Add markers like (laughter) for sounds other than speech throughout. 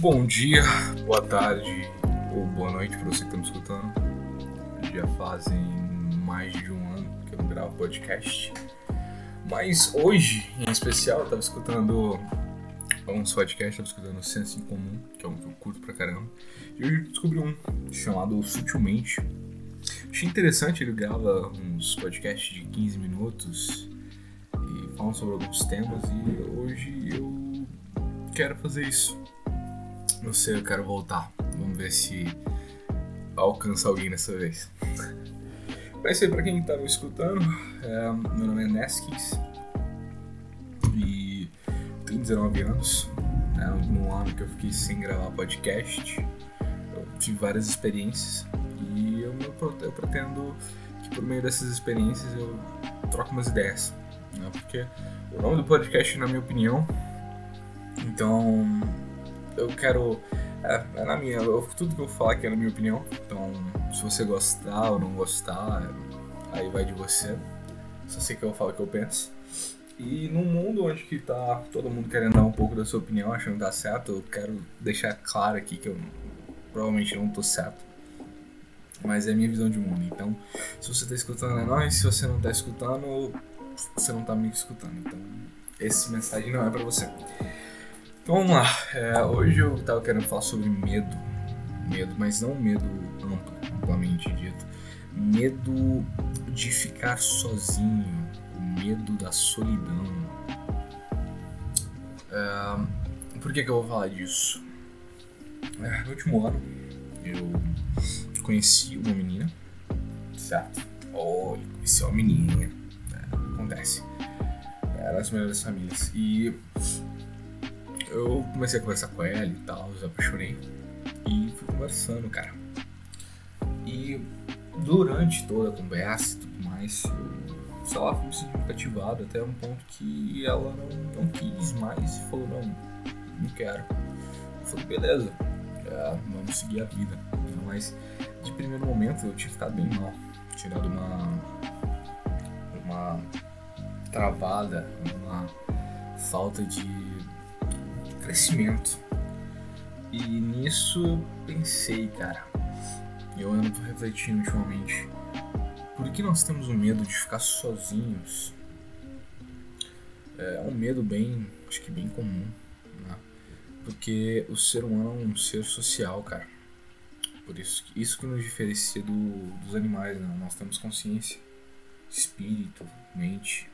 Bom dia, boa tarde ou boa noite para você que está me escutando. Já fazem mais de um ano que eu não gravo podcast. Mas hoje, em especial, eu estava escutando uns podcasts, estava escutando Senso em Comum, que é um que eu curto pra caramba. E hoje eu descobri um chamado Sutilmente. Achei interessante, ele grava uns podcasts de 15 minutos e falam sobre alguns temas e hoje eu quero fazer isso não sei, eu quero voltar. Vamos ver se alcança alguém dessa vez. Mas aí, pra quem tá me escutando, é, meu nome é Neskins e tenho 19 anos. Né, no ano que eu fiquei sem gravar podcast, eu tive várias experiências e eu, eu pretendo que por meio dessas experiências eu troque umas ideias. Né, porque o nome do podcast, na minha opinião, então eu quero. É, é na minha. Eu, tudo que eu falar aqui é na minha opinião. Então, se você gostar ou não gostar, aí vai de você. Só sei que eu falo o que eu penso. E num mundo onde que tá todo mundo querendo dar um pouco da sua opinião, achando que tá certo, eu quero deixar claro aqui que eu provavelmente não tô certo. Mas é a minha visão de mundo. Então, se você tá escutando é nóis, se você não tá escutando, você não tá me escutando. Então, essa mensagem não é para você. Vamos lá. É, hoje eu tava querendo falar sobre medo. Medo, mas não medo amplo, amplamente dito. Medo de ficar sozinho. O medo da solidão. É, por que, que eu vou falar disso? É, no último ano eu conheci uma menina, certo? Oh, conheci uma menina. É, acontece. Era as melhores famílias. E eu comecei a conversar com ela e tal, eu apaixonei. E fui conversando, cara. E durante toda a conversa e tudo mais, eu, sei lá, fui me sentindo cativado até um ponto que ela não, não quis mais e falou, não, não quero. Eu falei, beleza, é, vamos seguir a vida. Mas de primeiro momento eu tinha ficado bem mal. Tirado uma. uma travada, uma falta de crescimento. E nisso pensei, cara, eu ando refletindo ultimamente, por que nós temos o medo de ficar sozinhos? É um medo bem, acho que bem comum, né? Porque o ser humano é um ser social, cara. Por isso, isso que nos diferencia do, dos animais, né? Nós temos consciência, espírito, mente.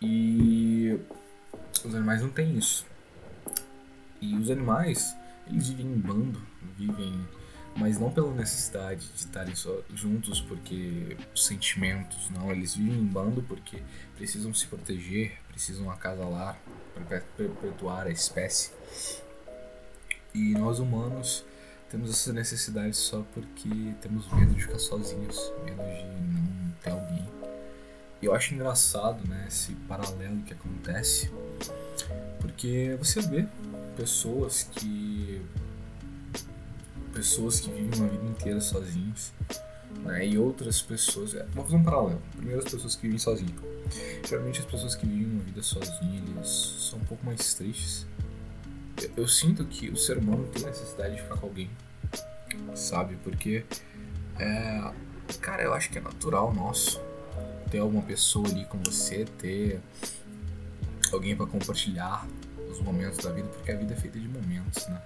E os animais não têm isso. E os animais, eles vivem em bando, vivem, mas não pela necessidade de estarem só juntos porque sentimentos, não, eles vivem em bando porque precisam se proteger, precisam acasalar perpetuar a espécie. E nós humanos temos essa necessidade só porque temos medo de ficar sozinhos, medo de não ter alguém. E eu acho engraçado, né, esse paralelo que acontece, porque você vê pessoas que pessoas que vivem uma vida inteira sozinhos né, e outras pessoas é, vou fazer um paralelo. Primeiro as pessoas que vivem sozinhas. Geralmente as pessoas que vivem uma vida sozinhas são um pouco mais tristes. Eu, eu sinto que o ser humano tem necessidade de ficar com alguém sabe? Porque é, cara eu acho que é natural nosso ter alguma pessoa ali com você ter alguém para compartilhar os momentos da vida, porque a vida é feita de momentos, né?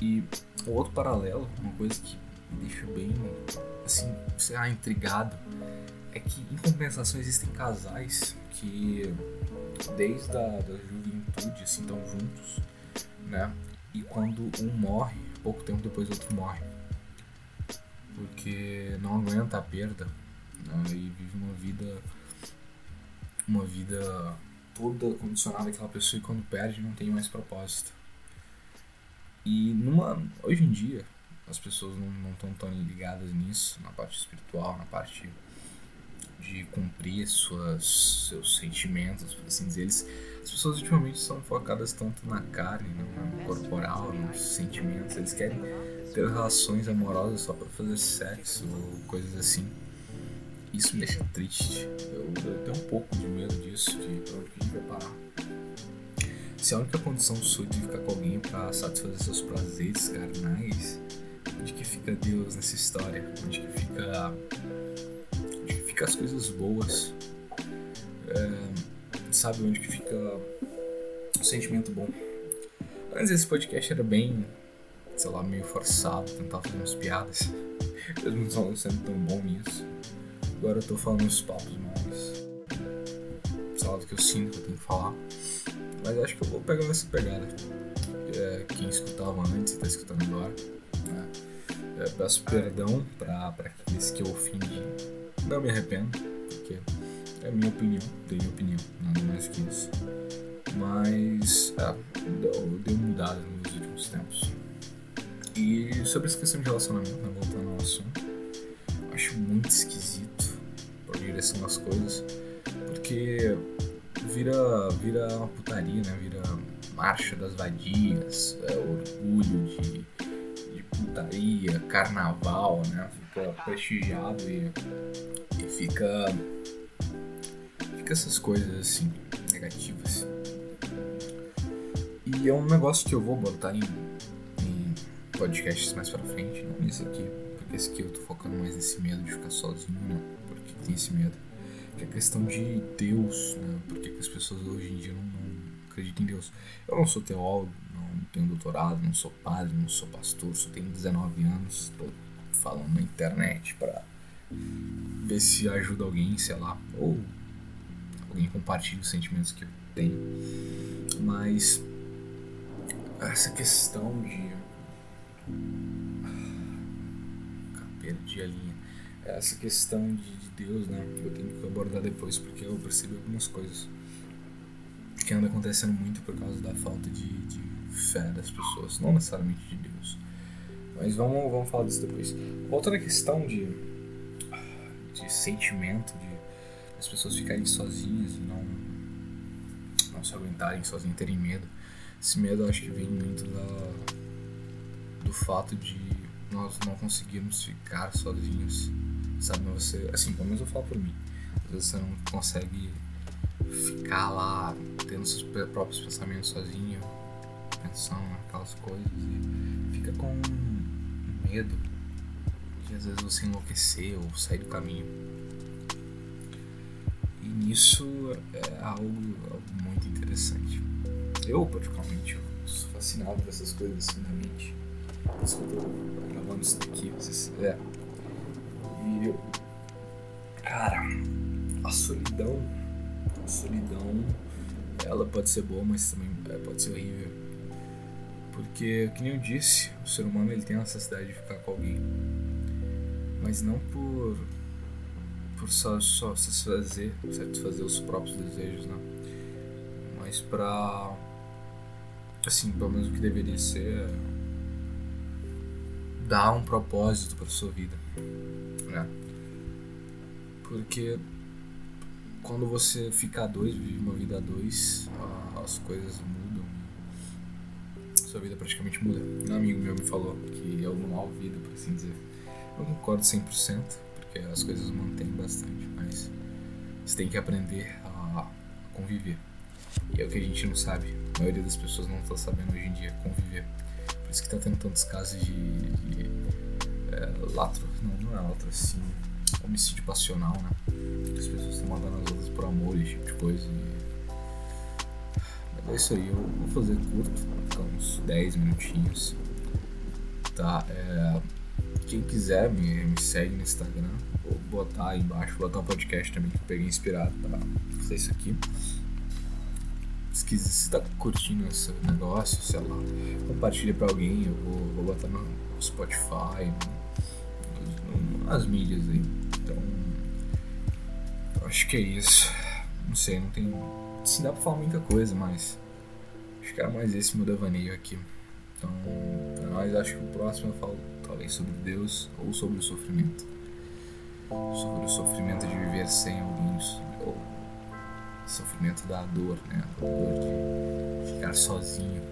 E o outro paralelo, uma coisa que me deixa bem, assim, sei lá, intrigado, é que em compensação existem casais que desde a da juventude, assim, estão juntos, né? E quando um morre, pouco tempo depois o outro morre. Porque não aguenta a perda né? e vive uma vida uma vida toda condicionada àquela pessoa e quando perde não tem mais propósito. E numa, hoje em dia as pessoas não estão tão ligadas nisso, na parte espiritual, na parte de cumprir suas, seus sentimentos, por assim dizer. Eles, as pessoas ultimamente são focadas tanto na carne, no corporal, nos sentimentos. Eles querem ter relações amorosas só para fazer sexo ou coisas assim. Isso me deixa triste. Eu, eu tenho um pouco de medo disso, de pra onde que a gente vai parar. se a única condição sua de ficar com alguém pra satisfazer seus prazeres carnais, onde que fica Deus nessa história? Onde que fica. Onde que fica as coisas boas? É, sabe onde que fica o sentimento bom? Antes esse podcast era bem, sei lá, meio forçado, tentar fazer umas piadas. (laughs) Mesmo não sendo tão bom nisso. Agora eu tô falando uns papos mais. Lá, do que eu sinto que eu tenho que falar. Mas acho que eu vou pegar essa pegada. É, quem escutava antes e tá escutando agora. Né? É, peço perdão pra, pra aqueles que eu ofendi. Não me arrependo, porque é minha opinião, dei minha opinião, nada mais que isso. Mas é, deu, deu mudada nos últimos tempos. E sobre essa questão de relacionamento, né, voltando ao assunto, acho muito esquisito direção das coisas, porque vira, vira uma putaria, né? Vira marcha das vadias, é, orgulho de, de putaria, carnaval, né? Fica prestigiado e, e fica. Fica essas coisas assim, negativas. E é um negócio que eu vou botar em, em podcasts mais pra frente, não nesse aqui, porque esse aqui eu tô focando mais nesse medo de ficar sozinho, né? Porque tem esse medo que é questão de Deus, né? Porque as pessoas hoje em dia não, não, acreditam em Deus. Eu não sou teólogo, não tenho doutorado, não sou padre, não sou pastor, só tenho 19 anos, estou falando na internet para ver se ajuda alguém, sei lá, ou alguém compartilha os sentimentos que eu tenho. Mas essa questão de perdi a linha. Essa questão de, de Deus, né? Eu tenho que abordar depois, porque eu percebi algumas coisas que anda acontecendo muito por causa da falta de, de fé das pessoas, não necessariamente de Deus. Mas vamos, vamos falar disso depois. À questão de, de sentimento, de as pessoas ficarem sozinhas e não, não se aguentarem sozinhas, terem medo. Esse medo eu acho que vem muito da, do fato de nós não conseguirmos ficar sozinhos. Sabe, você, assim, pelo menos eu falo por mim. Às vezes você não consegue ficar lá tendo seus próprios pensamentos sozinho, pensando naquelas coisas e fica com medo de às vezes você enlouquecer ou sair do caminho. E nisso é algo, algo muito interessante. Eu, particularmente, sou fascinado por essas coisas assim na mente. Por isso que eu tô gravando isso daqui, vocês. É. E. Cara, a solidão. A solidão. Ela pode ser boa, mas também é, pode ser horrível. Porque, que nem eu disse, o ser humano ele tem a necessidade de ficar com alguém. Mas não por. por só, só satisfazer, satisfazer os próprios desejos, né? Mas pra. Assim, pelo menos o que deveria ser dar um propósito para sua vida, né? Porque quando você fica a dois, vive uma vida a dois, as coisas mudam. Sua vida praticamente muda. Um amigo meu me falou que é uma nova vida, por assim dizer. Eu concordo 100%, porque as coisas mantêm bastante, mas você tem que aprender a conviver. E é o que a gente não sabe. A maioria das pessoas não está sabendo hoje em dia conviver. Que tá tendo tantos casos de, de é, latro, não, não é latro, assim, homicídio passional, né? As pessoas estão matando as outras por amor esse tipo de coisa. E... Mas é isso aí, eu vou fazer curto, ficar uns 10 minutinhos. Tá, é... Quem quiser me, me segue no Instagram, vou botar aí embaixo, vou botar um podcast também que eu peguei inspirado pra fazer isso aqui se você tá curtindo esse negócio, sei lá, compartilha pra alguém, eu vou, vou botar no Spotify, nas mídias aí. Então, acho que é isso. Não sei, não tem. Se dá pra falar muita coisa, mas acho que era mais esse meu devaneio aqui. Então, mas acho que o próximo eu falo talvez sobre Deus ou sobre o sofrimento. Sobre o sofrimento de viver sem alguém, ou sofrimento da dor, né? A dor de ficar sozinho.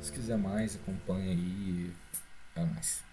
Se quiser mais, acompanha aí. É mais.